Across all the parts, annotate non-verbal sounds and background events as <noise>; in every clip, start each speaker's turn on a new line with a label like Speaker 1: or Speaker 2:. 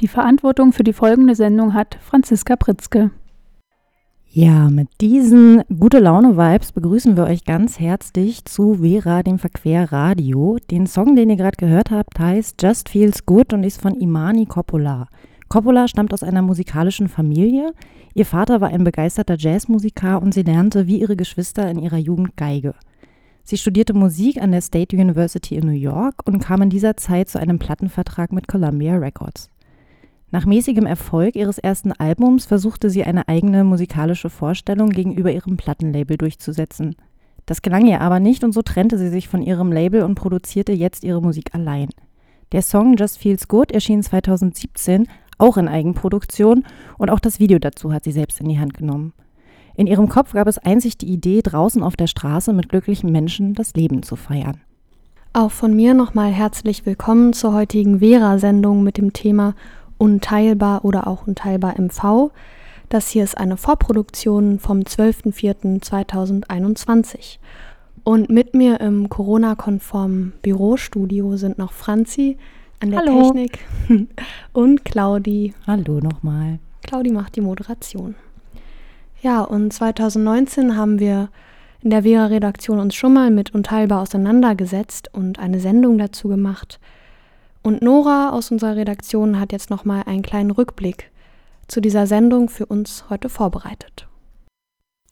Speaker 1: Die Verantwortung für die folgende Sendung hat Franziska Pritzke.
Speaker 2: Ja, mit diesen gute Laune Vibes begrüßen wir euch ganz herzlich zu Vera, dem Verquer Radio. Den Song, den ihr gerade gehört habt, heißt Just Feels Good und ist von Imani Coppola. Coppola stammt aus einer musikalischen Familie. Ihr Vater war ein begeisterter Jazzmusiker und sie lernte wie ihre Geschwister in ihrer Jugend Geige. Sie studierte Musik an der State University in New York und kam in dieser Zeit zu einem Plattenvertrag mit Columbia Records. Nach mäßigem Erfolg ihres ersten Albums versuchte sie eine eigene musikalische Vorstellung gegenüber ihrem Plattenlabel durchzusetzen. Das gelang ihr aber nicht und so trennte sie sich von ihrem Label und produzierte jetzt ihre Musik allein. Der Song Just Feels Good erschien 2017 auch in Eigenproduktion und auch das Video dazu hat sie selbst in die Hand genommen. In ihrem Kopf gab es einzig die Idee, draußen auf der Straße mit glücklichen Menschen das Leben zu feiern.
Speaker 3: Auch von mir nochmal herzlich willkommen zur heutigen Vera-Sendung mit dem Thema Unteilbar oder auch Unteilbar MV. Das hier ist eine Vorproduktion vom 12.04.2021. Und mit mir im Corona-konformen Bürostudio sind noch Franzi an der
Speaker 2: Hallo.
Speaker 3: Technik <laughs> und Claudi.
Speaker 2: Hallo nochmal.
Speaker 3: Claudi macht die Moderation. Ja, und 2019 haben wir in der Vera-Redaktion uns schon mal mit Unteilbar auseinandergesetzt und eine Sendung dazu gemacht – und Nora aus unserer Redaktion hat jetzt nochmal einen kleinen Rückblick zu dieser Sendung für uns heute vorbereitet.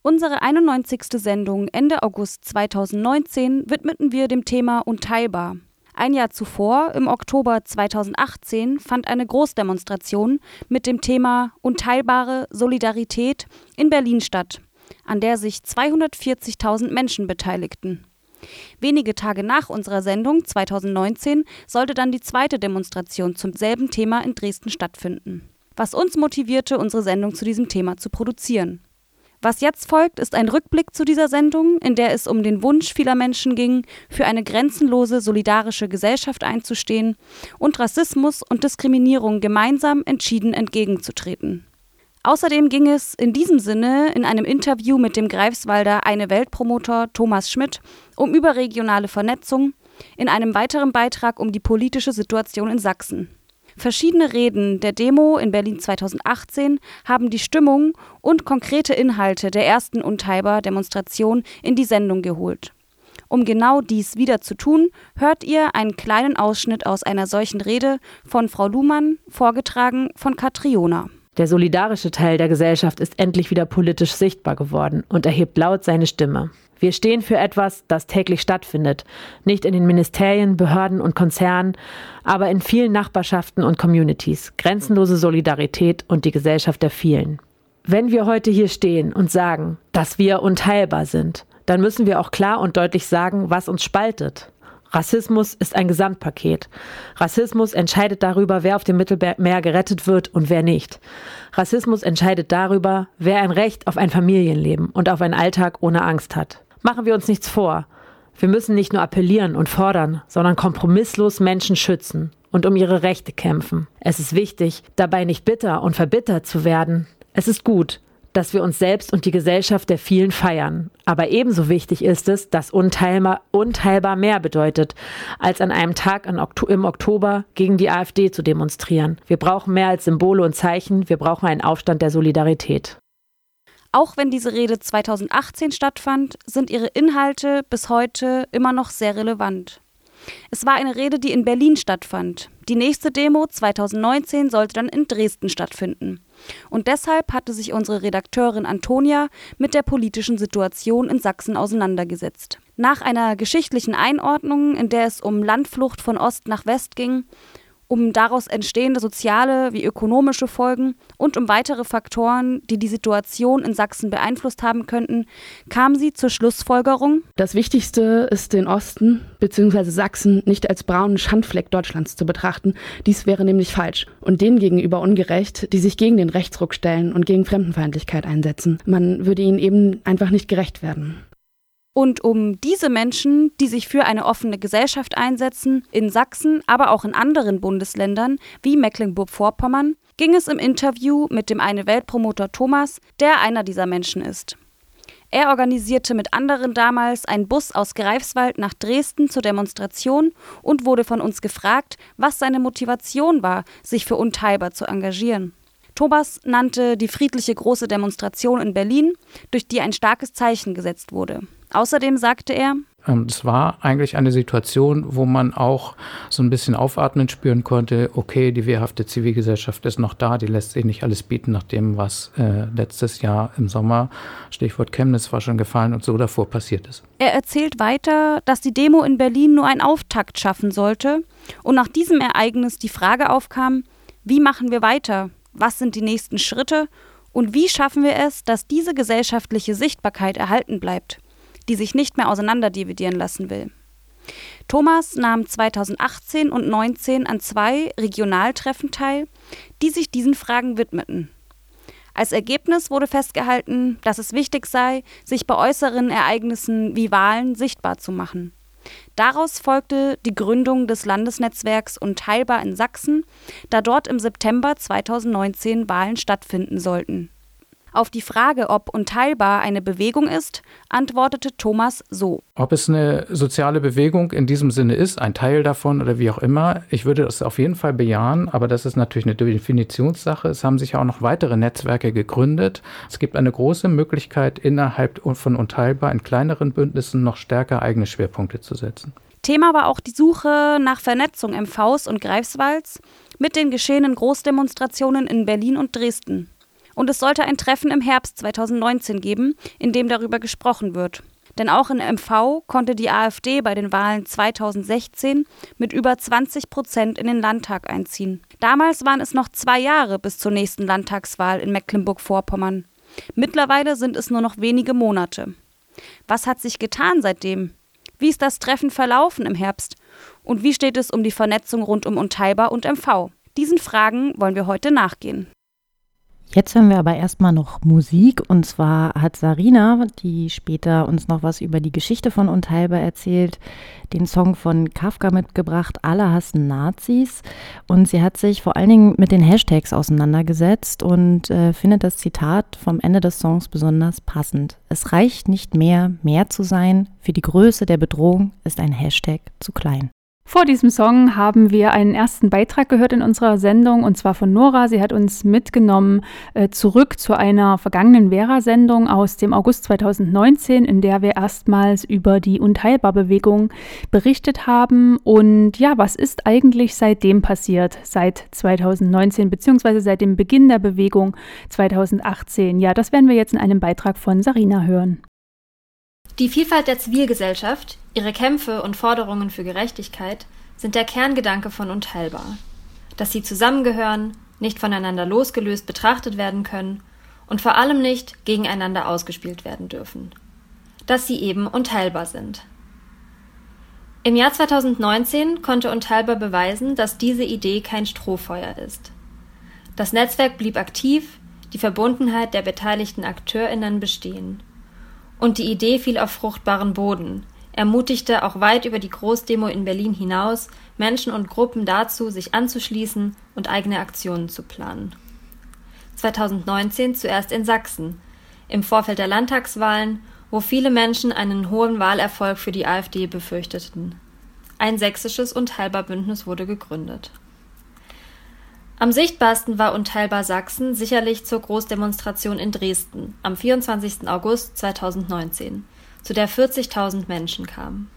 Speaker 4: Unsere 91. Sendung Ende August 2019 widmeten wir dem Thema Unteilbar. Ein Jahr zuvor, im Oktober 2018, fand eine Großdemonstration mit dem Thema Unteilbare Solidarität in Berlin statt, an der sich 240.000 Menschen beteiligten. Wenige Tage nach unserer Sendung 2019 sollte dann die zweite Demonstration zum selben Thema in Dresden stattfinden. Was uns motivierte, unsere Sendung zu diesem Thema zu produzieren. Was jetzt folgt, ist ein Rückblick zu dieser Sendung, in der es um den Wunsch vieler Menschen ging, für eine grenzenlose, solidarische Gesellschaft einzustehen und Rassismus und Diskriminierung gemeinsam entschieden entgegenzutreten. Außerdem ging es in diesem Sinne in einem Interview mit dem Greifswalder Eine Weltpromotor Thomas Schmidt um überregionale Vernetzung, in einem weiteren Beitrag um die politische Situation in Sachsen. Verschiedene Reden der Demo in Berlin 2018 haben die Stimmung und konkrete Inhalte der ersten Unteilbar-Demonstration in die Sendung geholt. Um genau dies wieder zu tun, hört ihr einen kleinen Ausschnitt aus einer solchen Rede von Frau Luhmann, vorgetragen von Katriona.
Speaker 5: Der solidarische Teil der Gesellschaft ist endlich wieder politisch sichtbar geworden und erhebt laut seine Stimme. Wir stehen für etwas, das täglich stattfindet, nicht in den Ministerien, Behörden und Konzernen, aber in vielen Nachbarschaften und Communities, grenzenlose Solidarität und die Gesellschaft der vielen. Wenn wir heute hier stehen und sagen, dass wir unteilbar sind, dann müssen wir auch klar und deutlich sagen, was uns spaltet. Rassismus ist ein Gesamtpaket. Rassismus entscheidet darüber, wer auf dem Mittelmeer gerettet wird und wer nicht. Rassismus entscheidet darüber, wer ein Recht auf ein Familienleben und auf einen Alltag ohne Angst hat. Machen wir uns nichts vor. Wir müssen nicht nur appellieren und fordern, sondern kompromisslos Menschen schützen und um ihre Rechte kämpfen. Es ist wichtig, dabei nicht bitter und verbittert zu werden. Es ist gut, dass wir uns selbst und die Gesellschaft der vielen feiern. Aber ebenso wichtig ist es, dass unteilbar, unteilbar mehr bedeutet, als an einem Tag im Oktober gegen die AfD zu demonstrieren. Wir brauchen mehr als Symbole und Zeichen, wir brauchen einen Aufstand der Solidarität.
Speaker 4: Auch wenn diese Rede 2018 stattfand, sind ihre Inhalte bis heute immer noch sehr relevant. Es war eine Rede, die in Berlin stattfand. Die nächste Demo 2019 sollte dann in Dresden stattfinden. Und deshalb hatte sich unsere Redakteurin Antonia mit der politischen Situation in Sachsen auseinandergesetzt. Nach einer geschichtlichen Einordnung, in der es um Landflucht von Ost nach West ging, um daraus entstehende soziale wie ökonomische Folgen und um weitere Faktoren, die die Situation in Sachsen beeinflusst haben könnten, kam sie zur Schlussfolgerung.
Speaker 6: Das Wichtigste ist, den Osten bzw. Sachsen nicht als braunen Schandfleck Deutschlands zu betrachten. Dies wäre nämlich falsch und denen gegenüber ungerecht, die sich gegen den Rechtsruck stellen und gegen Fremdenfeindlichkeit einsetzen. Man würde ihnen eben einfach nicht gerecht werden.
Speaker 4: Und um diese Menschen, die sich für eine offene Gesellschaft einsetzen, in Sachsen, aber auch in anderen Bundesländern wie Mecklenburg-Vorpommern, ging es im Interview mit dem Eine Weltpromoter Thomas, der einer dieser Menschen ist. Er organisierte mit anderen damals einen Bus aus Greifswald nach Dresden zur Demonstration und wurde von uns gefragt, was seine Motivation war, sich für Unteilbar zu engagieren. Thomas nannte die friedliche große Demonstration in Berlin, durch die ein starkes Zeichen gesetzt wurde. Außerdem sagte er,
Speaker 7: ähm, es war eigentlich eine Situation, wo man auch so ein bisschen aufatmen spüren konnte, okay, die wehrhafte Zivilgesellschaft ist noch da, die lässt sich nicht alles bieten nach dem, was äh, letztes Jahr im Sommer, Stichwort Chemnitz war schon gefallen und so davor passiert ist.
Speaker 4: Er erzählt weiter, dass die Demo in Berlin nur einen Auftakt schaffen sollte und nach diesem Ereignis die Frage aufkam, wie machen wir weiter? was sind die nächsten Schritte und wie schaffen wir es, dass diese gesellschaftliche Sichtbarkeit erhalten bleibt, die sich nicht mehr auseinanderdividieren lassen will. Thomas nahm 2018 und 2019 an zwei Regionaltreffen teil, die sich diesen Fragen widmeten. Als Ergebnis wurde festgehalten, dass es wichtig sei, sich bei äußeren Ereignissen wie Wahlen sichtbar zu machen. Daraus folgte die Gründung des Landesnetzwerks Unteilbar in Sachsen, da dort im September 2019 Wahlen stattfinden sollten auf die Frage, ob Unteilbar eine Bewegung ist, antwortete Thomas so.
Speaker 7: Ob es eine soziale Bewegung in diesem Sinne ist, ein Teil davon oder wie auch immer, ich würde das auf jeden Fall bejahen, aber das ist natürlich eine Definitionssache. Es haben sich auch noch weitere Netzwerke gegründet. Es gibt eine große Möglichkeit, innerhalb von Unteilbar in kleineren Bündnissen noch stärker eigene Schwerpunkte zu setzen.
Speaker 4: Thema war auch die Suche nach Vernetzung MVs und Greifswalds mit den geschehenen Großdemonstrationen in Berlin und Dresden. Und es sollte ein Treffen im Herbst 2019 geben, in dem darüber gesprochen wird. Denn auch in MV konnte die AfD bei den Wahlen 2016 mit über 20 Prozent in den Landtag einziehen. Damals waren es noch zwei Jahre bis zur nächsten Landtagswahl in Mecklenburg-Vorpommern. Mittlerweile sind es nur noch wenige Monate. Was hat sich getan seitdem? Wie ist das Treffen verlaufen im Herbst? Und wie steht es um die Vernetzung rund um Unteilbar und MV? Diesen Fragen wollen wir heute nachgehen.
Speaker 8: Jetzt hören wir aber erstmal noch Musik und zwar hat Sarina, die später uns noch was über die Geschichte von Unteilbar erzählt, den Song von Kafka mitgebracht, Alle hassen Nazis und sie hat sich vor allen Dingen mit den Hashtags auseinandergesetzt und äh, findet das Zitat vom Ende des Songs besonders passend. Es reicht nicht mehr, mehr zu sein, für die Größe der Bedrohung ist ein Hashtag zu klein.
Speaker 1: Vor diesem Song haben wir einen ersten Beitrag gehört in unserer Sendung und zwar von Nora. Sie hat uns mitgenommen äh, zurück zu einer vergangenen Vera-Sendung aus dem August 2019, in der wir erstmals über die Unteilbar-Bewegung berichtet haben. Und ja, was ist eigentlich seitdem passiert, seit 2019 beziehungsweise seit dem Beginn der Bewegung 2018? Ja, das werden wir jetzt in einem Beitrag von Sarina hören.
Speaker 9: Die Vielfalt der Zivilgesellschaft, ihre Kämpfe und Forderungen für Gerechtigkeit sind der Kerngedanke von Unteilbar. Dass sie zusammengehören, nicht voneinander losgelöst betrachtet werden können und vor allem nicht gegeneinander ausgespielt werden dürfen. Dass sie eben unteilbar sind. Im Jahr 2019 konnte Unteilbar beweisen, dass diese Idee kein Strohfeuer ist. Das Netzwerk blieb aktiv, die Verbundenheit der beteiligten AkteurInnen bestehen. Und die Idee fiel auf fruchtbaren Boden, ermutigte auch weit über die Großdemo in Berlin hinaus Menschen und Gruppen dazu, sich anzuschließen und eigene Aktionen zu planen. 2019 zuerst in Sachsen, im Vorfeld der Landtagswahlen, wo viele Menschen einen hohen Wahlerfolg für die AfD befürchteten. Ein sächsisches Unteilbar-Bündnis wurde gegründet. Am sichtbarsten war Unteilbar Sachsen sicherlich zur Großdemonstration in Dresden am 24. August 2019, zu der 40.000 Menschen kamen.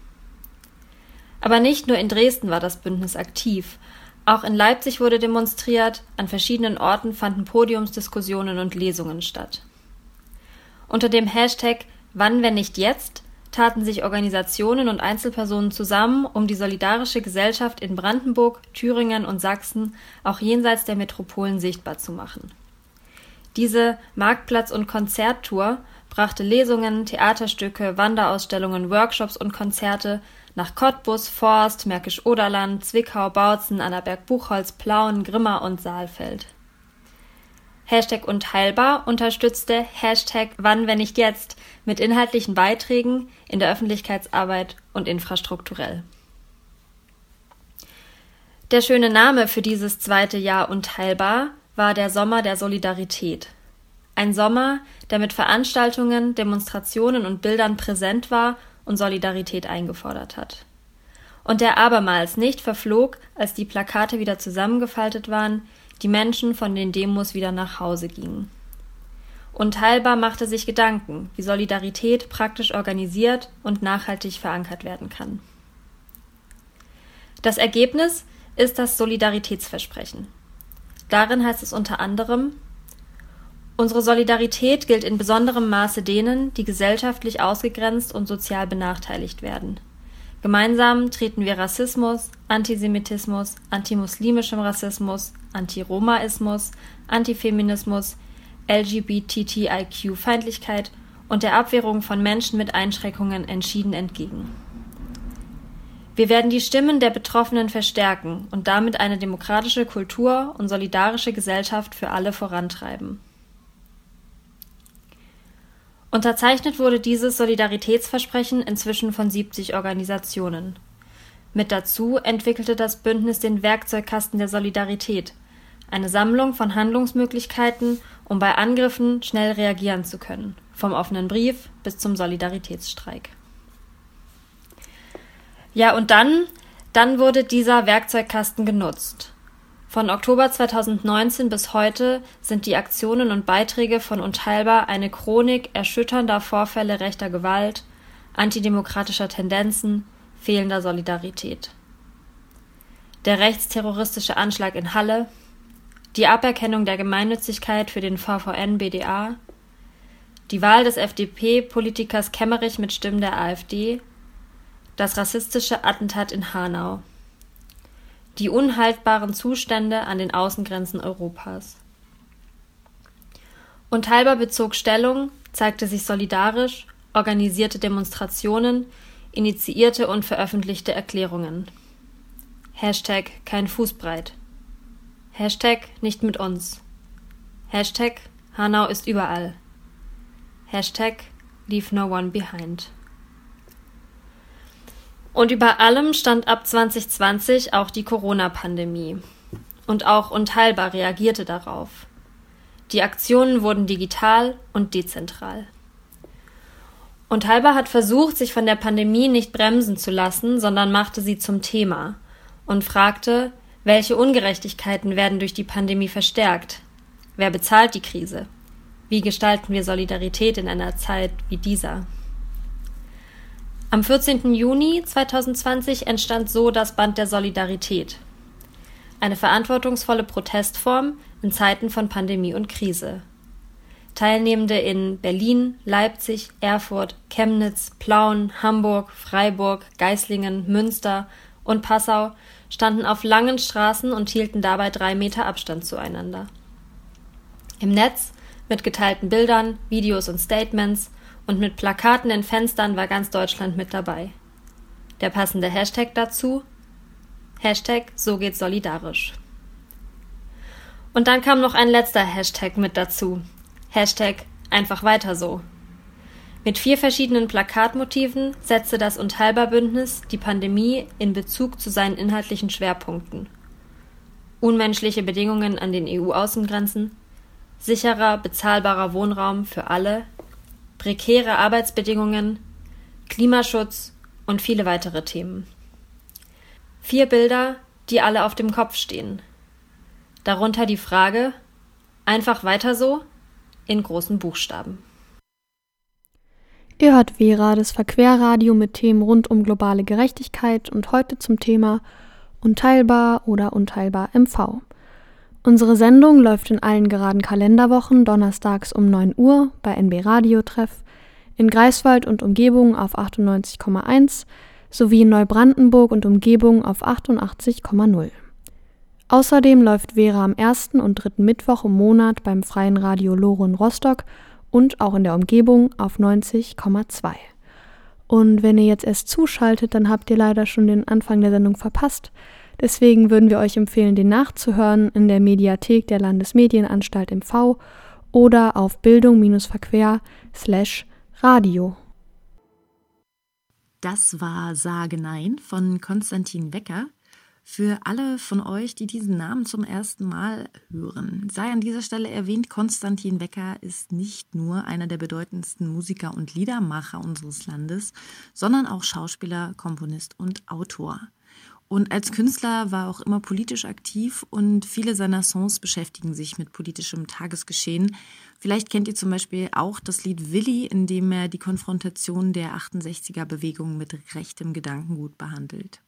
Speaker 9: Aber nicht nur in Dresden war das Bündnis aktiv, auch in Leipzig wurde demonstriert, an verschiedenen Orten fanden Podiumsdiskussionen und Lesungen statt. Unter dem Hashtag Wann, wenn nicht jetzt taten sich Organisationen und Einzelpersonen zusammen, um die solidarische Gesellschaft in Brandenburg, Thüringen und Sachsen auch jenseits der Metropolen sichtbar zu machen. Diese Marktplatz- und Konzerttour brachte Lesungen, Theaterstücke, Wanderausstellungen, Workshops und Konzerte nach Cottbus, Forst, Märkisch-Oderland, Zwickau, Bautzen, Annaberg-Buchholz, Plauen, Grimma und Saalfeld. Hashtag Unteilbar unterstützte Hashtag Wann, wenn nicht jetzt mit inhaltlichen Beiträgen in der Öffentlichkeitsarbeit und infrastrukturell. Der schöne Name für dieses zweite Jahr Unteilbar war der Sommer der Solidarität. Ein Sommer, der mit Veranstaltungen, Demonstrationen und Bildern präsent war und Solidarität eingefordert hat. Und der abermals nicht verflog, als die Plakate wieder zusammengefaltet waren, die Menschen von den Demos wieder nach Hause gingen. Unteilbar machte sich Gedanken, wie Solidarität praktisch organisiert und nachhaltig verankert werden kann. Das Ergebnis ist das Solidaritätsversprechen. Darin heißt es unter anderem Unsere Solidarität gilt in besonderem Maße denen, die gesellschaftlich ausgegrenzt und sozial benachteiligt werden. Gemeinsam treten wir Rassismus, Antisemitismus, antimuslimischem Rassismus, Antiromaismus, Antifeminismus, LGBTIQ-Feindlichkeit und der Abwehrung von Menschen mit Einschränkungen entschieden entgegen. Wir werden die Stimmen der Betroffenen verstärken und damit eine demokratische Kultur und solidarische Gesellschaft für alle vorantreiben. Unterzeichnet wurde dieses Solidaritätsversprechen inzwischen von 70 Organisationen. Mit dazu entwickelte das Bündnis den Werkzeugkasten der Solidarität, eine Sammlung von Handlungsmöglichkeiten, um bei Angriffen schnell reagieren zu können, vom offenen Brief bis zum Solidaritätsstreik. Ja, und dann, dann wurde dieser Werkzeugkasten genutzt. Von Oktober 2019 bis heute sind die Aktionen und Beiträge von Unteilbar eine Chronik erschütternder Vorfälle rechter Gewalt, antidemokratischer Tendenzen, fehlender Solidarität. Der rechtsterroristische Anschlag in Halle, die Aberkennung der Gemeinnützigkeit für den VVN-BDA, die Wahl des FDP-Politikers Kemmerich mit Stimmen der AfD, das rassistische Attentat in Hanau, die unhaltbaren Zustände an den Außengrenzen Europas. Unteilbar bezog Stellung, zeigte sich solidarisch, organisierte Demonstrationen, initiierte und veröffentlichte Erklärungen. Hashtag kein Fußbreit. Hashtag nicht mit uns. Hashtag Hanau ist überall. Hashtag leave no one behind. Und über allem stand ab 2020 auch die Corona-Pandemie. Und auch Unteilbar reagierte darauf. Die Aktionen wurden digital und dezentral. Unteilbar hat versucht, sich von der Pandemie nicht bremsen zu lassen, sondern machte sie zum Thema und fragte, welche Ungerechtigkeiten werden durch die Pandemie verstärkt? Wer bezahlt die Krise? Wie gestalten wir Solidarität in einer Zeit wie dieser? Am 14. Juni 2020 entstand so das Band der Solidarität. Eine verantwortungsvolle Protestform in Zeiten von Pandemie und Krise. Teilnehmende in Berlin, Leipzig, Erfurt, Chemnitz, Plauen, Hamburg, Freiburg, Geislingen, Münster und Passau standen auf langen Straßen und hielten dabei drei Meter Abstand zueinander. Im Netz, mit geteilten Bildern, Videos und Statements, und mit Plakaten in Fenstern war ganz Deutschland mit dabei. Der passende Hashtag dazu? Hashtag So geht's solidarisch. Und dann kam noch ein letzter Hashtag mit dazu. Hashtag Einfach weiter so. Mit vier verschiedenen Plakatmotiven setzte das Unteilbar-Bündnis die Pandemie in Bezug zu seinen inhaltlichen Schwerpunkten. Unmenschliche Bedingungen an den EU-Außengrenzen, sicherer, bezahlbarer Wohnraum für alle prekäre Arbeitsbedingungen, Klimaschutz und viele weitere Themen. Vier Bilder, die alle auf dem Kopf stehen. Darunter die Frage Einfach weiter so in großen Buchstaben.
Speaker 3: Ihr hört Vera, das Verquerradio mit Themen rund um globale Gerechtigkeit und heute zum Thema Unteilbar oder Unteilbar MV. Unsere Sendung läuft in allen geraden Kalenderwochen donnerstags um 9 Uhr bei NB Radio Treff, in Greifswald und Umgebung auf 98,1 sowie in Neubrandenburg und Umgebung auf 88,0. Außerdem läuft Vera am ersten und dritten Mittwoch im Monat beim Freien Radio Loren Rostock und auch in der Umgebung auf 90,2. Und wenn ihr jetzt erst zuschaltet, dann habt ihr leider schon den Anfang der Sendung verpasst. Deswegen würden wir euch empfehlen, den nachzuhören in der Mediathek der Landesmedienanstalt MV oder auf bildung-verquer slash radio.
Speaker 8: Das war Sage Nein von Konstantin Wecker. Für alle von euch, die diesen Namen zum ersten Mal hören, sei an dieser Stelle erwähnt, Konstantin Wecker ist nicht nur einer der bedeutendsten Musiker und Liedermacher unseres Landes, sondern auch Schauspieler, Komponist und Autor. Und als Künstler war auch immer politisch aktiv und viele seiner Songs beschäftigen sich mit politischem Tagesgeschehen. Vielleicht kennt ihr zum Beispiel auch das Lied Willi, in dem er die Konfrontation der 68er Bewegung mit rechtem Gedankengut behandelt.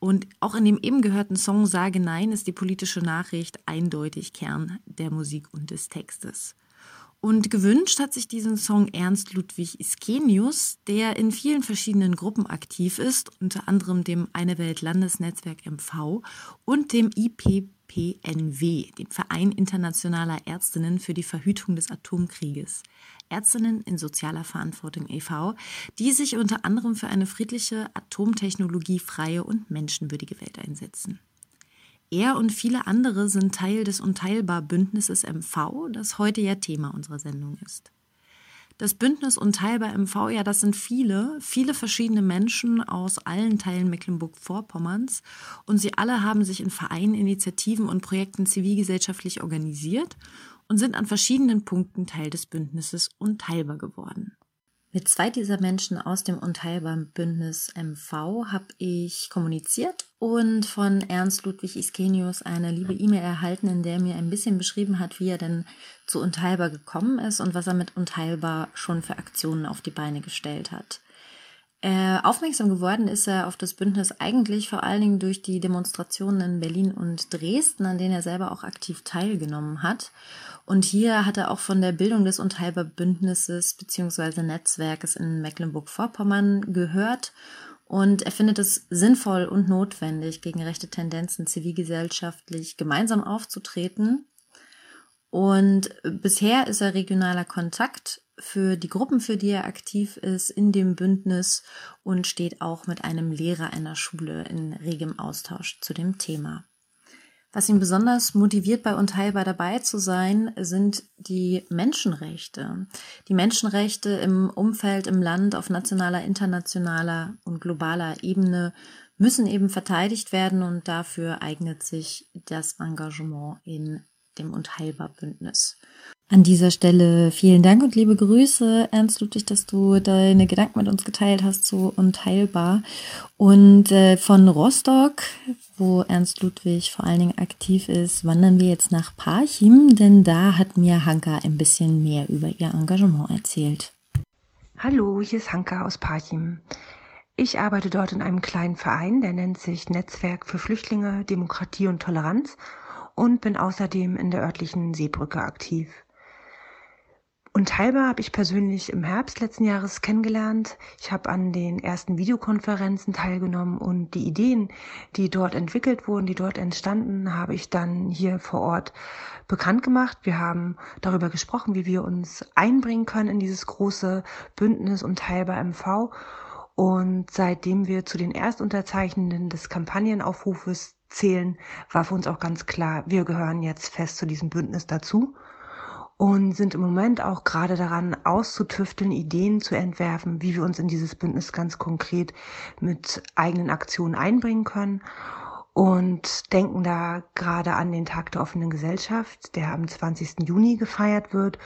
Speaker 8: Und auch in dem eben gehörten Song Sage Nein ist die politische Nachricht eindeutig Kern der Musik und des Textes. Und gewünscht hat sich diesen Song Ernst Ludwig Iskenius, der in vielen verschiedenen Gruppen aktiv ist, unter anderem dem Eine Welt Landesnetzwerk MV und dem IPPNW, dem Verein internationaler Ärztinnen für die Verhütung des Atomkrieges. Ärztinnen in sozialer Verantwortung e.V., die sich unter anderem für eine friedliche, atomtechnologiefreie und menschenwürdige Welt einsetzen. Er und viele andere sind Teil des Unteilbar-Bündnisses MV, das heute ja Thema unserer Sendung ist. Das Bündnis Unteilbar MV, ja, das sind viele, viele verschiedene Menschen aus allen Teilen Mecklenburg-Vorpommerns und sie alle haben sich in Vereinen, Initiativen und Projekten zivilgesellschaftlich organisiert und sind an verschiedenen Punkten Teil des Bündnisses Unteilbar geworden. Mit zwei dieser Menschen aus dem Unteilbaren Bündnis MV habe ich kommuniziert und von Ernst Ludwig Iskenius eine liebe E-Mail erhalten, in der er mir ein bisschen beschrieben hat, wie er denn zu Unteilbar gekommen ist und was er mit Unteilbar schon für Aktionen auf die Beine gestellt hat. Äh, aufmerksam geworden ist er auf das Bündnis eigentlich vor allen Dingen durch die Demonstrationen in Berlin und Dresden, an denen er selber auch aktiv teilgenommen hat. Und hier hat er auch von der Bildung des Unteilbar Bündnisses bzw. Netzwerkes in Mecklenburg-Vorpommern gehört. Und er findet es sinnvoll und notwendig, gegen rechte Tendenzen zivilgesellschaftlich gemeinsam aufzutreten. Und bisher ist er regionaler Kontakt für die Gruppen, für die er aktiv ist, in dem Bündnis und steht auch mit einem Lehrer einer Schule in regem Austausch zu dem Thema. Was ihn besonders motiviert, bei Unteilbar dabei zu sein, sind die Menschenrechte. Die Menschenrechte im Umfeld, im Land, auf nationaler, internationaler und globaler Ebene müssen eben verteidigt werden und dafür eignet sich das Engagement in dem Unteilbar-Bündnis. An dieser Stelle vielen Dank und liebe Grüße, Ernst Ludwig, dass du deine Gedanken mit uns geteilt hast, so unteilbar. Und äh, von Rostock, wo Ernst Ludwig vor allen Dingen aktiv ist, wandern wir jetzt nach Parchim, denn da hat mir Hanka ein bisschen mehr über ihr Engagement erzählt.
Speaker 10: Hallo, hier ist Hanka aus Parchim. Ich arbeite dort in einem kleinen Verein, der nennt sich Netzwerk für Flüchtlinge, Demokratie und Toleranz und bin außerdem in der örtlichen Seebrücke aktiv. Unteilbar habe ich persönlich im Herbst letzten Jahres kennengelernt. Ich habe an den ersten Videokonferenzen teilgenommen und die Ideen, die dort entwickelt wurden, die dort entstanden, habe ich dann hier vor Ort bekannt gemacht. Wir haben darüber gesprochen, wie wir uns einbringen können in dieses große Bündnis Unteilbar MV. Und seitdem wir zu den Erstunterzeichnenden des Kampagnenaufrufes zählen, war für uns auch ganz klar, wir gehören jetzt fest zu diesem Bündnis dazu und sind im Moment auch gerade daran auszutüfteln, Ideen zu entwerfen, wie wir uns in dieses Bündnis ganz konkret mit eigenen Aktionen einbringen können und denken da gerade an den Tag der offenen Gesellschaft, der am 20. Juni gefeiert wird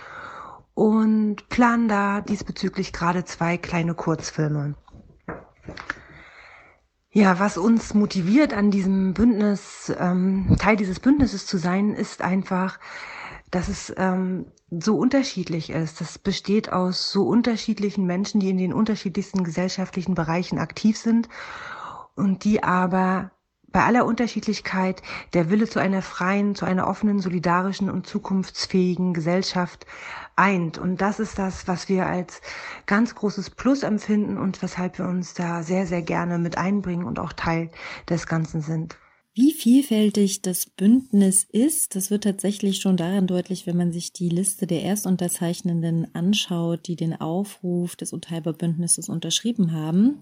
Speaker 10: und planen da diesbezüglich gerade zwei kleine Kurzfilme. Ja, was uns motiviert an diesem Bündnis, ähm, Teil dieses Bündnisses zu sein, ist einfach, dass es ähm, so unterschiedlich ist. Das besteht aus so unterschiedlichen Menschen, die in den unterschiedlichsten gesellschaftlichen Bereichen aktiv sind und die aber bei aller Unterschiedlichkeit der Wille zu einer freien, zu einer offenen, solidarischen und zukunftsfähigen Gesellschaft eint. Und das ist das, was wir als ganz großes Plus empfinden und weshalb wir uns da sehr, sehr gerne mit einbringen und auch Teil des Ganzen sind.
Speaker 8: Wie vielfältig das Bündnis ist, das wird tatsächlich schon daran deutlich, wenn man sich die Liste der Erstunterzeichnenden anschaut, die den Aufruf des Unteilbar-Bündnisses unterschrieben haben.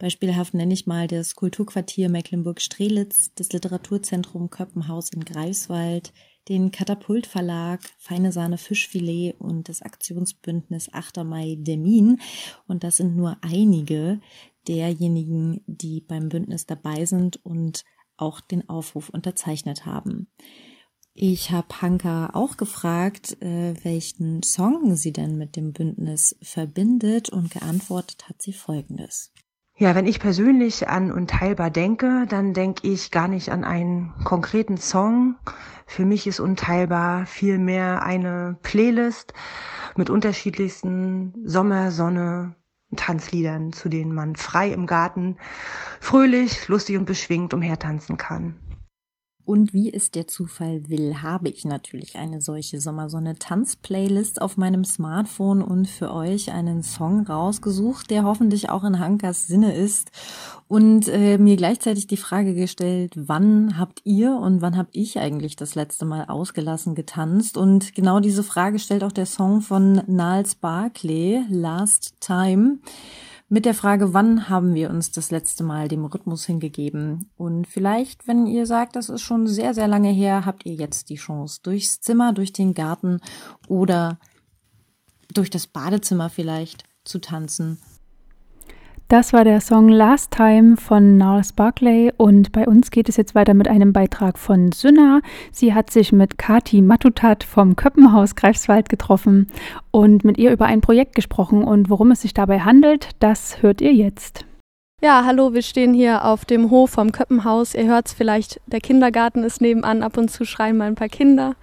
Speaker 8: Beispielhaft nenne ich mal das Kulturquartier Mecklenburg-Strelitz, das Literaturzentrum Köppenhaus in Greifswald, den Katapult Verlag, Feine Sahne Fischfilet und das Aktionsbündnis 8. Mai Demin. Und das sind nur einige derjenigen, die beim Bündnis dabei sind und auch den Aufruf unterzeichnet haben. Ich habe Hanka auch gefragt, äh, welchen Song sie denn mit dem Bündnis verbindet und geantwortet hat sie folgendes.
Speaker 10: Ja, wenn ich persönlich an Unteilbar denke, dann denke ich gar nicht an einen konkreten Song. Für mich ist Unteilbar vielmehr eine Playlist mit unterschiedlichsten Sommer, Sonne, Tanzliedern, zu denen man frei im Garten fröhlich, lustig und beschwingt umhertanzen kann.
Speaker 8: Und wie es der Zufall will, habe ich natürlich eine solche Sommersonne-Tanz-Playlist auf meinem Smartphone und für euch einen Song rausgesucht, der hoffentlich auch in Hankas Sinne ist. Und äh, mir gleichzeitig die Frage gestellt, wann habt ihr und wann hab ich eigentlich das letzte Mal ausgelassen getanzt? Und genau diese Frage stellt auch der Song von Niles Barclay, Last Time mit der Frage, wann haben wir uns das letzte Mal dem Rhythmus hingegeben? Und vielleicht, wenn ihr sagt, das ist schon sehr, sehr lange her, habt ihr jetzt die Chance, durchs Zimmer, durch den Garten oder durch das Badezimmer vielleicht zu tanzen
Speaker 1: das war der Song Last Time von Niles Barclay und bei uns geht es jetzt weiter mit einem Beitrag von Synna. Sie hat sich mit Kati Matutat vom Köppenhaus Greifswald getroffen und mit ihr über ein Projekt gesprochen und worum es sich dabei handelt, das hört ihr jetzt.
Speaker 3: Ja, hallo, wir stehen hier auf dem Hof vom Köppenhaus. Ihr hört es vielleicht, der Kindergarten ist nebenan, ab und zu schreien mal ein paar Kinder.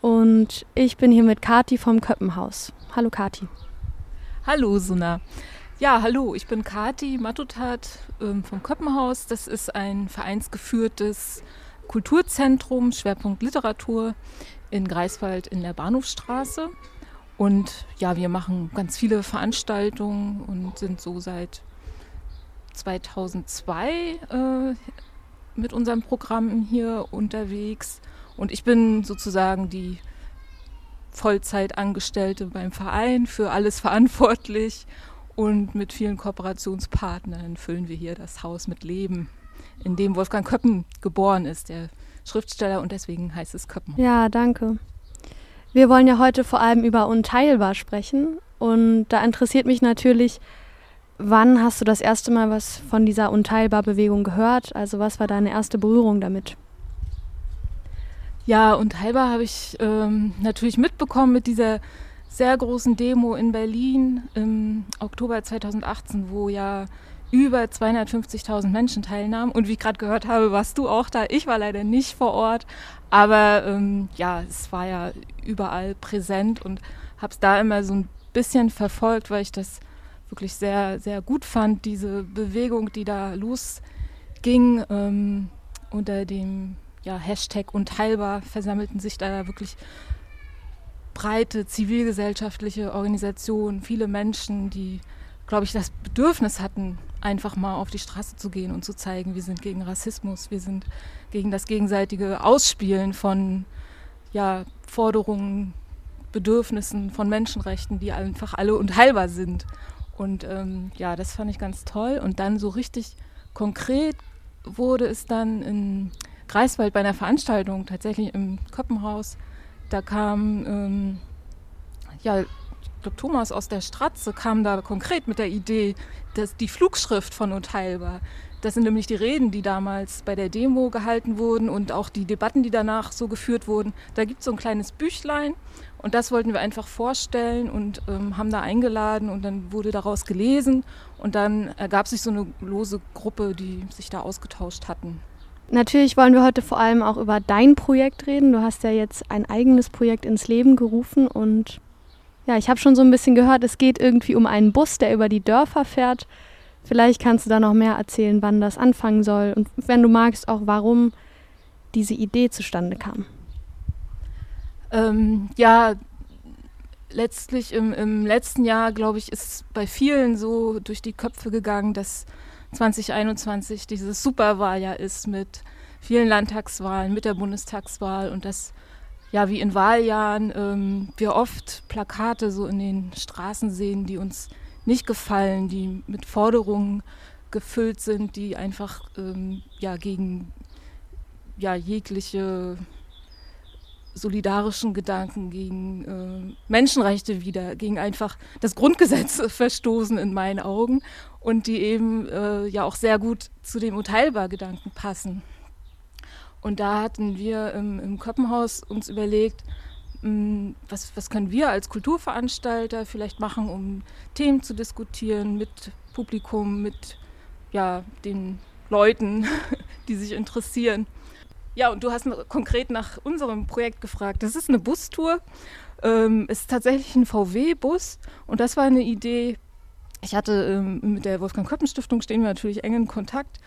Speaker 3: Und ich bin hier mit Kati vom Köppenhaus. Hallo Kati.
Speaker 11: Hallo Suna. Ja, hallo, ich bin Kati Matutat ähm, vom Köppenhaus. Das ist ein vereinsgeführtes Kulturzentrum, Schwerpunkt Literatur in Greifswald in der Bahnhofstraße. Und ja, wir machen ganz viele Veranstaltungen und sind so seit 2002 äh, mit unserem Programm hier unterwegs. Und ich bin sozusagen die Vollzeitangestellte beim Verein, für alles verantwortlich und mit vielen Kooperationspartnern füllen wir hier das Haus mit Leben, in dem Wolfgang Köppen geboren ist, der Schriftsteller, und deswegen heißt es Köppen.
Speaker 3: Ja, danke. Wir wollen ja heute vor allem über Unteilbar sprechen. Und da interessiert mich natürlich, wann hast du das erste Mal was von dieser Unteilbar-Bewegung gehört? Also was war deine erste Berührung damit?
Speaker 11: Ja, Unteilbar habe ich ähm, natürlich mitbekommen mit dieser sehr großen Demo in Berlin im Oktober 2018, wo ja über 250.000 Menschen teilnahmen. Und wie ich gerade gehört habe, warst du auch da. Ich war leider nicht vor Ort, aber ähm, ja, es war ja überall präsent und habe es da immer so ein bisschen verfolgt, weil ich das wirklich sehr, sehr gut fand, diese Bewegung, die da losging ähm, unter dem ja, Hashtag Unteilbar versammelten sich da wirklich breite zivilgesellschaftliche Organisation, viele Menschen, die, glaube ich, das Bedürfnis hatten, einfach mal auf die Straße zu gehen und zu zeigen, wir sind gegen Rassismus, wir sind gegen das gegenseitige Ausspielen von ja, Forderungen, Bedürfnissen von Menschenrechten, die einfach alle unteilbar sind. Und ähm, ja, das fand ich ganz toll. Und dann so richtig konkret wurde es dann in Greifswald bei einer Veranstaltung, tatsächlich im Köppenhaus, da kam, ähm, ja, Thomas aus der Stratze kam da konkret mit der Idee, dass die Flugschrift von Unteilbar, das sind nämlich die Reden, die damals bei der Demo gehalten wurden und auch die Debatten, die danach so geführt wurden. Da gibt es so ein kleines Büchlein und das wollten wir einfach vorstellen und ähm, haben da eingeladen und dann wurde daraus gelesen und dann ergab sich so eine lose Gruppe, die sich da ausgetauscht hatten.
Speaker 3: Natürlich wollen wir heute vor allem auch über dein Projekt reden. Du hast ja jetzt ein eigenes Projekt ins Leben gerufen und ja, ich habe schon so ein bisschen gehört, es geht irgendwie um einen Bus, der über die Dörfer fährt. Vielleicht kannst du da noch mehr erzählen, wann das anfangen soll und wenn du magst auch, warum diese Idee zustande kam.
Speaker 11: Ähm, ja, letztlich im, im letzten Jahr, glaube ich, ist bei vielen so durch die Köpfe gegangen, dass 2021 dieses Superwahljahr ist mit vielen Landtagswahlen, mit der Bundestagswahl und dass ja wie in Wahljahren ähm, wir oft Plakate so in den Straßen sehen, die uns nicht gefallen, die mit Forderungen gefüllt sind, die einfach ähm, ja gegen ja jegliche solidarischen Gedanken, gegen äh, Menschenrechte wieder, gegen einfach das Grundgesetz <laughs> verstoßen in meinen Augen und die eben äh, ja auch sehr gut zu dem Unteilbar-Gedanken passen. Und da hatten wir im, im Köppenhaus uns überlegt, hm, was, was können wir als Kulturveranstalter vielleicht machen, um Themen zu diskutieren mit Publikum, mit ja, den Leuten, <laughs> die sich interessieren. Ja, und du hast konkret nach unserem Projekt gefragt. Das ist eine Bustour. Ähm, ist tatsächlich ein VW-Bus und das war eine Idee. Ich hatte ähm, mit der Wolfgang Köppen Stiftung stehen wir natürlich eng in Kontakt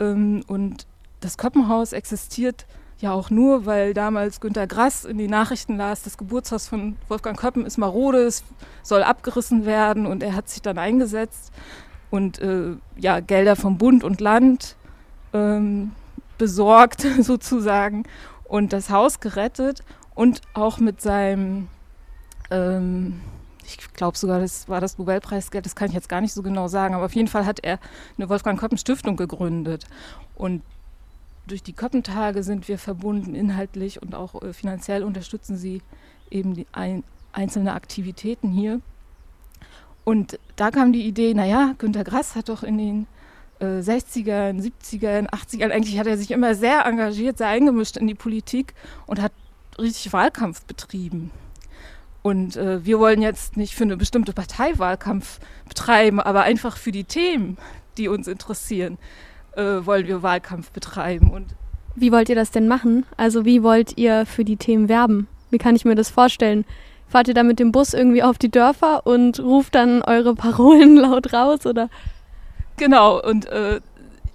Speaker 11: ähm, und das Köppenhaus existiert ja auch nur, weil damals Günter Grass in die Nachrichten las, das Geburtshaus von Wolfgang Köppen ist marode, es soll abgerissen werden und er hat sich dann eingesetzt und äh, ja, Gelder vom Bund und Land ähm, besorgt <laughs> sozusagen und das Haus gerettet und auch mit seinem, ähm, ich glaube sogar, das war das Nobelpreisgeld, das kann ich jetzt gar nicht so genau sagen, aber auf jeden Fall hat er eine Wolfgang Köppen Stiftung gegründet und durch die Köppentage sind wir verbunden inhaltlich und auch äh, finanziell unterstützen sie eben die ein, einzelne Aktivitäten hier. Und da kam die Idee, naja, Günter Grass hat doch in den äh, 60ern, 70ern, 80ern, eigentlich hat er sich immer sehr engagiert, sehr eingemischt in die Politik und hat richtig Wahlkampf betrieben. Und äh, wir wollen jetzt nicht für eine bestimmte Partei Wahlkampf betreiben, aber einfach für die Themen, die uns interessieren, äh, wollen wir Wahlkampf betreiben. Und
Speaker 3: wie wollt ihr das denn machen? Also wie wollt ihr für die Themen werben? Wie kann ich mir das vorstellen? Fahrt ihr da mit dem Bus irgendwie auf die Dörfer und ruft dann eure Parolen <laughs> laut raus oder?
Speaker 11: Genau, und äh,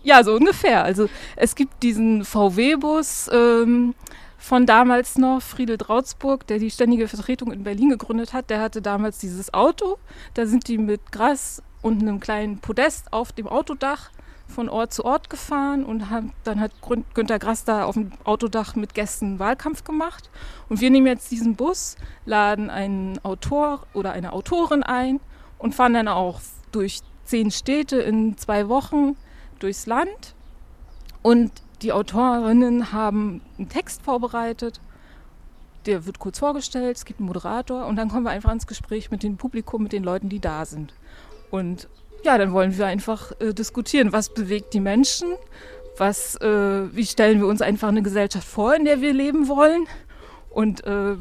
Speaker 11: ja, so ungefähr. Also es gibt diesen VW-Bus ähm, von damals noch, Friedel Drautsburg, der die ständige Vertretung in Berlin gegründet hat. Der hatte damals dieses Auto. Da sind die mit Gras und einem kleinen Podest auf dem Autodach von Ort zu Ort gefahren und haben, dann hat Günter Grass da auf dem Autodach mit Gästen Wahlkampf gemacht. Und wir nehmen jetzt diesen Bus, laden einen Autor oder eine Autorin ein und fahren dann auch durch zehn Städte in zwei Wochen durchs Land. Und die Autorinnen haben einen Text vorbereitet, der wird kurz vorgestellt, es gibt einen Moderator und dann kommen wir einfach ins Gespräch mit dem Publikum, mit den Leuten, die da sind. Und ja, dann wollen wir einfach äh, diskutieren, was bewegt die Menschen, was, äh, wie stellen wir uns einfach eine Gesellschaft vor, in der wir leben wollen und äh,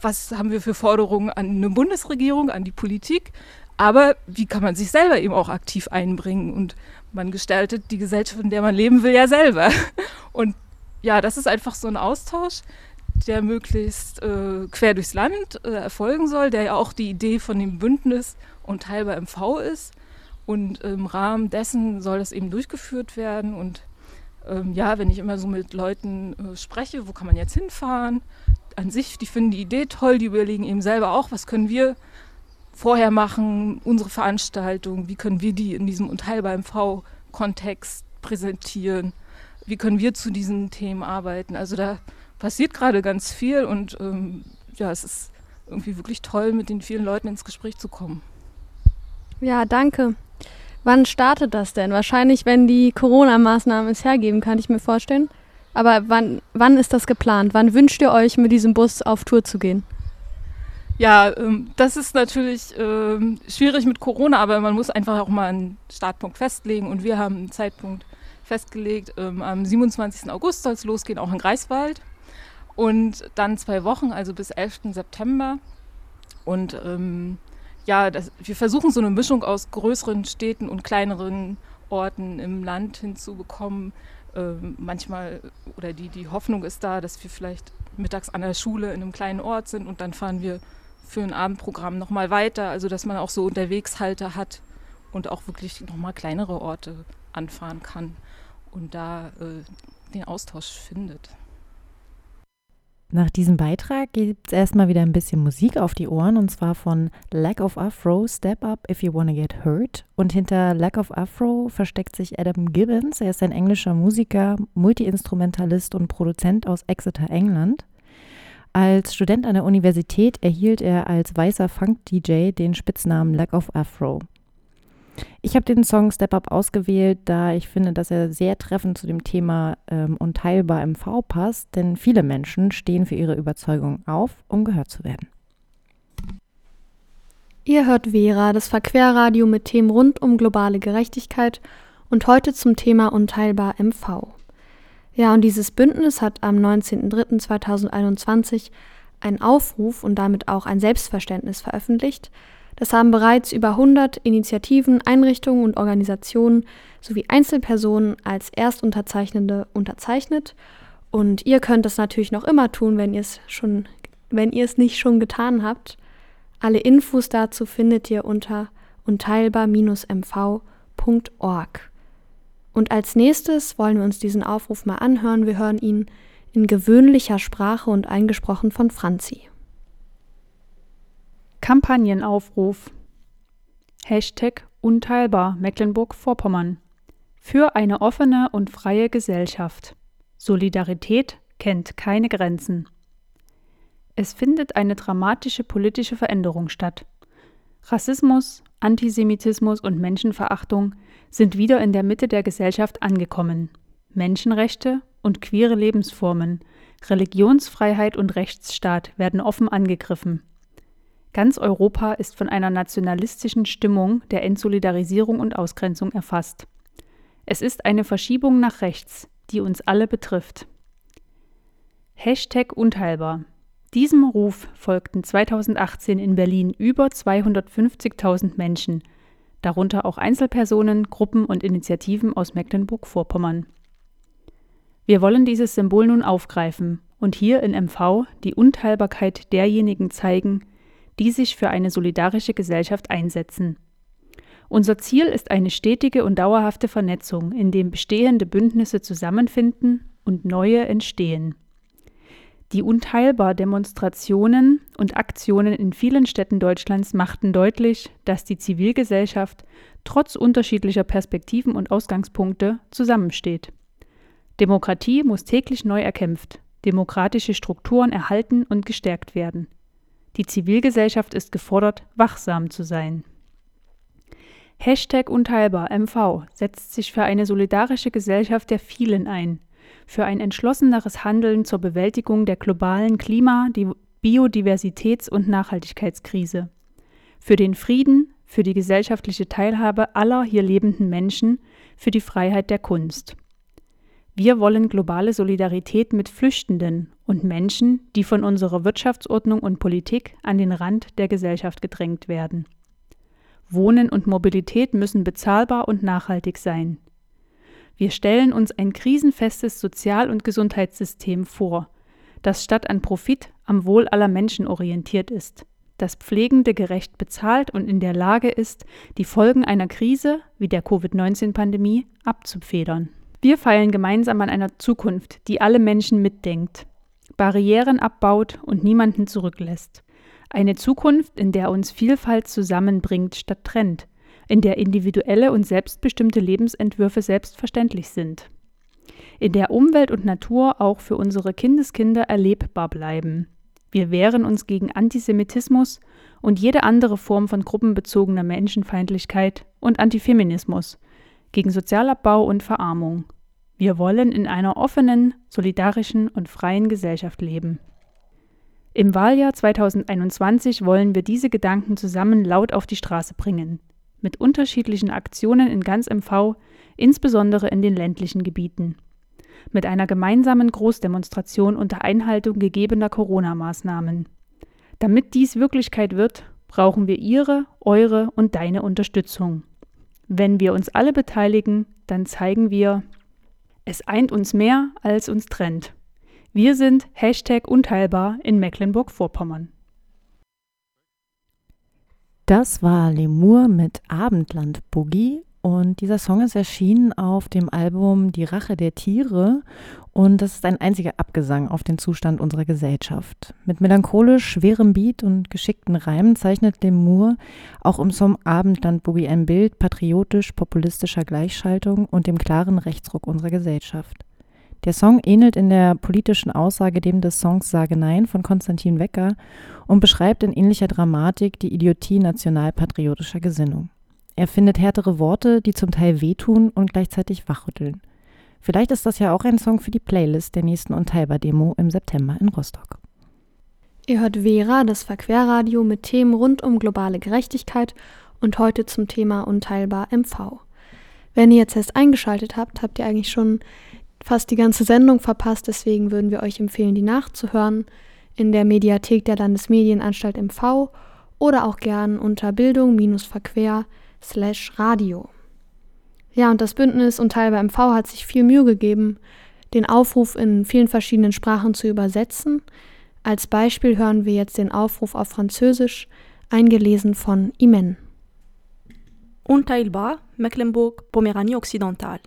Speaker 11: was haben wir für Forderungen an eine Bundesregierung, an die Politik, aber wie kann man sich selber eben auch aktiv einbringen und man gestaltet die Gesellschaft, in der man leben will, ja selber. <laughs> Und ja, das ist einfach so ein Austausch, der möglichst äh, quer durchs Land äh, erfolgen soll, der ja auch die Idee von dem Bündnis und teilbar MV ist. Und im Rahmen dessen soll das eben durchgeführt werden. Und ähm, ja, wenn ich immer so mit Leuten äh, spreche, wo kann man jetzt hinfahren? An sich, die finden die Idee toll, die überlegen eben selber auch, was können wir vorher machen, unsere Veranstaltung, wie können wir die in diesem Unteilbar MV-Kontext präsentieren, wie können wir zu diesen Themen arbeiten. Also da passiert gerade ganz viel und ähm, ja, es ist irgendwie wirklich toll, mit den vielen Leuten ins Gespräch zu kommen.
Speaker 3: Ja, danke. Wann startet das denn? Wahrscheinlich, wenn die Corona-Maßnahmen es hergeben, kann ich mir vorstellen. Aber wann, wann ist das geplant? Wann wünscht ihr euch, mit diesem Bus auf Tour zu gehen?
Speaker 11: Ja, ähm, das ist natürlich ähm, schwierig mit Corona, aber man muss einfach auch mal einen Startpunkt festlegen. Und wir haben einen Zeitpunkt festgelegt. Ähm, am 27. August soll es losgehen, auch in Greifswald. Und dann zwei Wochen, also bis 11. September. Und ähm, ja, das, wir versuchen so eine Mischung aus größeren Städten und kleineren Orten im Land hinzubekommen. Ähm, manchmal, oder die, die Hoffnung ist da, dass wir vielleicht mittags an der Schule in einem kleinen Ort sind und dann fahren wir für ein Abendprogramm nochmal weiter. Also dass man auch so Unterwegshalter hat und auch wirklich nochmal kleinere Orte anfahren kann und da äh, den Austausch findet.
Speaker 8: Nach diesem Beitrag gibt es erstmal wieder ein bisschen Musik auf die Ohren und zwar von Lack of Afro, Step Up If You Wanna Get Hurt. Und hinter Lack of Afro versteckt sich Adam Gibbons. Er ist ein englischer Musiker, Multiinstrumentalist und Produzent aus Exeter, England. Als Student an der Universität erhielt er als weißer Funk-DJ den Spitznamen Lack of Afro. Ich habe den Song Step Up ausgewählt, da ich finde, dass er sehr treffend zu dem Thema ähm, unteilbar MV passt, denn viele Menschen stehen für ihre Überzeugung auf, um gehört zu werden.
Speaker 3: Ihr hört Vera, das Verquerradio mit Themen rund um globale Gerechtigkeit und heute zum Thema unteilbar MV. Ja, und dieses Bündnis hat am 19.03.2021 einen Aufruf und damit auch ein Selbstverständnis veröffentlicht. Das haben bereits über 100 Initiativen, Einrichtungen und Organisationen sowie Einzelpersonen als Erstunterzeichnende unterzeichnet. Und ihr könnt es natürlich noch immer tun, wenn ihr es schon, wenn ihr es nicht schon getan habt. Alle Infos dazu findet ihr unter unteilbar-mv.org. Und als nächstes wollen wir uns diesen Aufruf mal anhören. Wir hören ihn in gewöhnlicher Sprache und eingesprochen von Franzi.
Speaker 1: Kampagnenaufruf. Hashtag Unteilbar Mecklenburg-Vorpommern. Für eine offene und freie Gesellschaft. Solidarität kennt keine Grenzen. Es findet eine dramatische politische Veränderung statt. Rassismus, Antisemitismus und Menschenverachtung sind wieder in der Mitte der Gesellschaft angekommen. Menschenrechte und queere Lebensformen, Religionsfreiheit und Rechtsstaat werden offen angegriffen. Ganz Europa ist von einer nationalistischen Stimmung der Entsolidarisierung und Ausgrenzung erfasst. Es ist eine Verschiebung nach rechts, die uns alle betrifft. Hashtag unteilbar. Diesem Ruf folgten 2018 in Berlin über 250.000 Menschen, darunter auch Einzelpersonen, Gruppen und Initiativen aus Mecklenburg-Vorpommern. Wir wollen dieses Symbol nun aufgreifen und hier in MV die Unteilbarkeit derjenigen zeigen, die sich für eine solidarische Gesellschaft einsetzen. Unser Ziel ist eine stetige und dauerhafte Vernetzung, in dem bestehende Bündnisse zusammenfinden und neue entstehen. Die unteilbar Demonstrationen und Aktionen in vielen Städten Deutschlands machten deutlich, dass die Zivilgesellschaft trotz unterschiedlicher Perspektiven und Ausgangspunkte zusammensteht. Demokratie muss täglich neu erkämpft, demokratische Strukturen erhalten und gestärkt werden. Die Zivilgesellschaft ist gefordert, wachsam zu sein. Hashtag Unteilbar MV setzt sich für eine solidarische Gesellschaft der vielen ein – für ein entschlosseneres Handeln zur Bewältigung der globalen Klima-, Biodiversitäts- und Nachhaltigkeitskrise, für den Frieden, für die gesellschaftliche Teilhabe aller hier lebenden Menschen, für die Freiheit der Kunst. Wir wollen globale Solidarität mit Flüchtenden und Menschen, die von unserer Wirtschaftsordnung und Politik an den Rand der Gesellschaft gedrängt werden. Wohnen und Mobilität müssen bezahlbar und nachhaltig sein. Wir stellen uns ein krisenfestes Sozial- und Gesundheitssystem vor, das statt an Profit am Wohl aller Menschen orientiert ist, das Pflegende gerecht bezahlt und in der Lage ist, die Folgen einer Krise wie der Covid-19-Pandemie abzufedern. Wir feilen gemeinsam an einer Zukunft, die alle Menschen mitdenkt, Barrieren abbaut und niemanden zurücklässt. Eine Zukunft, in der uns Vielfalt zusammenbringt statt trennt, in der individuelle und selbstbestimmte Lebensentwürfe selbstverständlich sind, in der Umwelt und Natur auch für unsere Kindeskinder erlebbar bleiben. Wir wehren uns gegen Antisemitismus und jede andere Form von gruppenbezogener Menschenfeindlichkeit und Antifeminismus, gegen Sozialabbau und Verarmung. Wir wollen in einer offenen, solidarischen und freien Gesellschaft leben. Im Wahljahr 2021 wollen wir diese Gedanken zusammen laut auf die Straße bringen mit unterschiedlichen Aktionen in ganz MV, insbesondere in den ländlichen Gebieten. Mit einer gemeinsamen Großdemonstration unter Einhaltung gegebener Corona-Maßnahmen. Damit dies Wirklichkeit wird, brauchen wir Ihre, eure und deine Unterstützung. Wenn wir uns alle beteiligen, dann zeigen wir, es eint uns mehr, als uns trennt. Wir sind Hashtag unteilbar in Mecklenburg-Vorpommern.
Speaker 8: Das war Lemur mit Abendland Boogie und dieser Song ist erschienen auf dem Album Die Rache der Tiere und das ist ein einziger Abgesang auf den Zustand unserer Gesellschaft. Mit melancholisch schwerem Beat und geschickten Reimen zeichnet Lemur auch im Song Abendland Boogie ein Bild patriotisch-populistischer Gleichschaltung und dem klaren Rechtsruck unserer Gesellschaft. Der Song ähnelt in der politischen Aussage dem des Songs Sage Nein von Konstantin Wecker und beschreibt in ähnlicher Dramatik die Idiotie nationalpatriotischer Gesinnung. Er findet härtere Worte, die zum Teil wehtun und gleichzeitig wachrütteln. Vielleicht ist das ja auch ein Song für die Playlist der nächsten Unteilbar-Demo im September in Rostock.
Speaker 3: Ihr hört Vera, das Verquerradio mit Themen rund um globale Gerechtigkeit und heute zum Thema Unteilbar MV. Wenn ihr jetzt erst eingeschaltet habt, habt ihr eigentlich schon fast die ganze Sendung verpasst, deswegen würden wir euch empfehlen, die nachzuhören in der Mediathek der Landesmedienanstalt MV oder auch gern unter Bildung-Verquer slash Radio. Ja, und das Bündnis und Teil bei MV hat sich viel Mühe gegeben, den Aufruf in vielen verschiedenen Sprachen zu übersetzen. Als Beispiel hören wir jetzt den Aufruf auf Französisch, eingelesen von Imen.
Speaker 12: Unteilbar, Mecklenburg-Poméranie occidentale.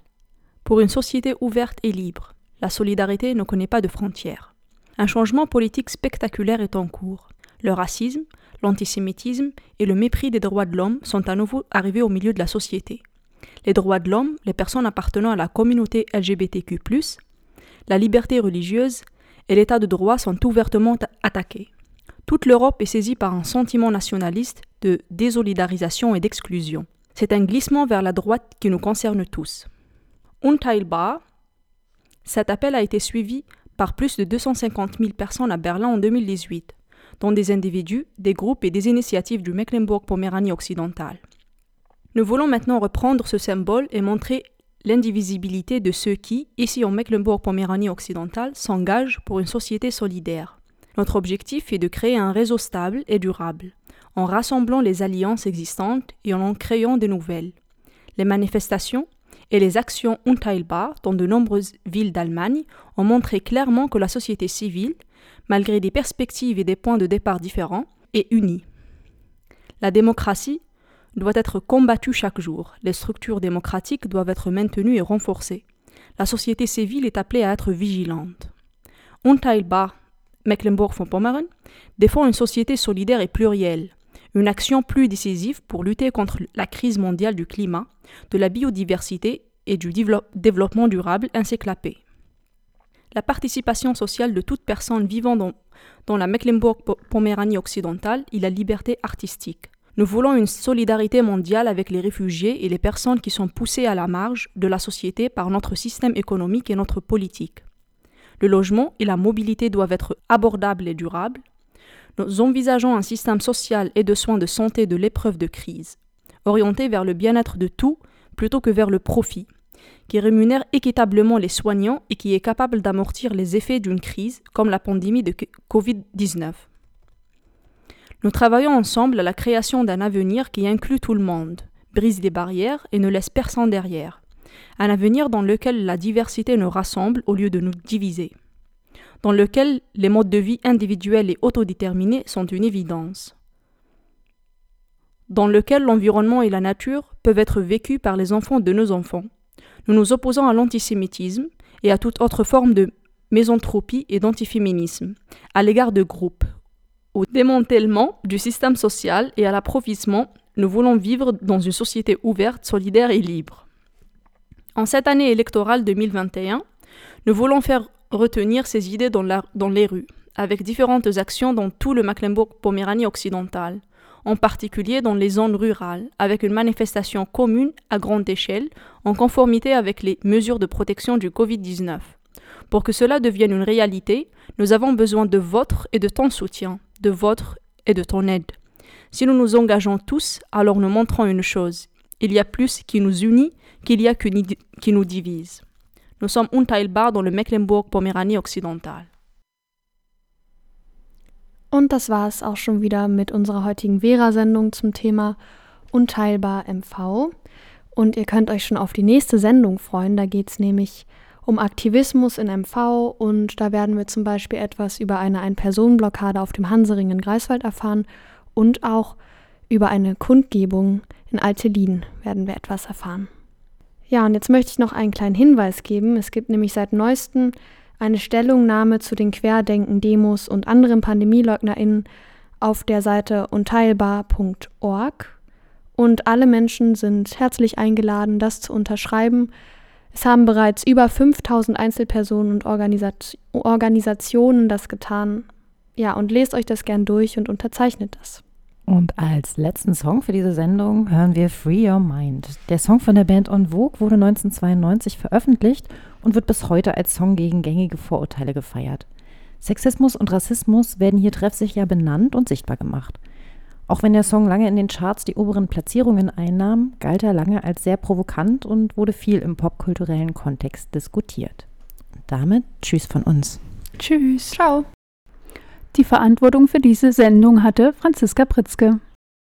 Speaker 12: Pour une société ouverte et libre, la solidarité ne connaît pas de frontières. Un changement politique spectaculaire est en cours. Le racisme, l'antisémitisme et le mépris des droits de l'homme sont à nouveau arrivés au milieu de la société. Les droits de l'homme, les personnes appartenant à la communauté LGBTQ, la liberté religieuse et l'état de droit sont ouvertement attaqués. Toute l'Europe est saisie par un sentiment nationaliste de désolidarisation et d'exclusion. C'est un glissement vers la droite qui nous concerne tous. Unteilbar, cet appel a été suivi par plus de 250 000 personnes à Berlin en 2018, dont des individus, des groupes et des initiatives du Mecklenburg-Poméranie occidentale. Nous voulons maintenant reprendre ce symbole et montrer l'indivisibilité de ceux qui, ici en Mecklenburg-Poméranie occidentale, s'engagent pour une société solidaire. Notre objectif est de créer un réseau stable et durable, en rassemblant les alliances existantes et en en créant de nouvelles. Les manifestations et les actions Unteilbar dans de nombreuses villes d'Allemagne ont montré clairement que la société civile, malgré des perspectives et des points de départ différents, est unie. La démocratie doit être combattue chaque jour, les structures démocratiques doivent être maintenues et renforcées. La société civile est appelée à être vigilante. Unteilbar Mecklenburg-Vorpommern défend une société solidaire et plurielle, une action plus décisive pour lutter contre la crise mondiale du climat, de la biodiversité et du développement durable ainsi que la paix. La participation sociale de toute personne vivant dans, dans la Mecklenburg-Poméranie occidentale et la liberté artistique. Nous voulons une solidarité mondiale avec les réfugiés et les personnes qui sont poussées à la marge de la société par notre système économique et notre politique. Le logement et la mobilité doivent être abordables et durables. Nous envisageons un système social et de soins de santé de l'épreuve de crise, orienté vers le bien-être de tout plutôt que vers le profit, qui rémunère équitablement les soignants et qui est capable d'amortir les effets d'une crise comme la pandémie de Covid-19. Nous travaillons ensemble à la création d'un avenir qui inclut tout le monde, brise les barrières et ne laisse personne derrière. Un avenir dans lequel la diversité nous rassemble au lieu de nous diviser. Dans lequel les modes de vie individuels et autodéterminés sont une évidence. Dans lequel l'environnement et la nature peuvent être vécus par les enfants de nos enfants. Nous nous opposons à l'antisémitisme et à toute autre forme de mésanthropie et d'antiféminisme, à l'égard de groupes, au démantèlement du système social et à l'approvissement, nous voulons vivre dans une société ouverte, solidaire et libre. En cette année électorale 2021, nous voulons faire retenir ces idées dans, dans les rues, avec différentes actions dans tout le Mecklenburg-Poméranie occidental, en particulier dans les zones rurales, avec une manifestation commune à grande échelle, en conformité avec les mesures de protection du Covid-19. Pour que cela devienne une réalité, nous avons besoin de votre et de ton soutien, de votre et de ton aide. Si nous nous engageons tous, alors nous montrons une chose. Il y a plus qui nous unit qu'il y a qui nous divise. Nous sommes unteilbar dans le Mecklenburg-Poméranie occidental.
Speaker 3: Und das war es auch schon wieder mit unserer heutigen Vera-Sendung zum Thema Unteilbar MV. Und ihr könnt euch schon auf die nächste Sendung freuen. Da geht es nämlich um Aktivismus in MV und da werden wir zum Beispiel etwas über eine Ein-Personen-Blockade auf dem Hansering in Greifswald erfahren und auch über eine Kundgebung in Altelin werden wir etwas erfahren. Ja, und jetzt möchte ich noch einen kleinen Hinweis geben. Es gibt nämlich seit neuestem eine Stellungnahme zu den Querdenken-Demos und anderen PandemieleugnerInnen auf der Seite unteilbar.org. Und alle Menschen sind herzlich eingeladen, das zu unterschreiben. Es haben bereits über 5000 Einzelpersonen und Organisat Organisationen das getan. Ja, und lest euch das gern durch und unterzeichnet das.
Speaker 8: Und als letzten Song für diese Sendung hören wir Free Your Mind. Der Song von der Band On Vogue wurde 1992 veröffentlicht und wird bis heute als Song gegen gängige Vorurteile gefeiert. Sexismus und Rassismus werden hier treffsicher benannt und sichtbar gemacht. Auch wenn der Song lange in den Charts die oberen Platzierungen einnahm, galt er lange als sehr provokant und wurde viel im popkulturellen Kontext diskutiert.
Speaker 2: damit Tschüss von uns.
Speaker 1: Tschüss.
Speaker 3: Ciao.
Speaker 1: Die Verantwortung für diese Sendung hatte Franziska Pritzke.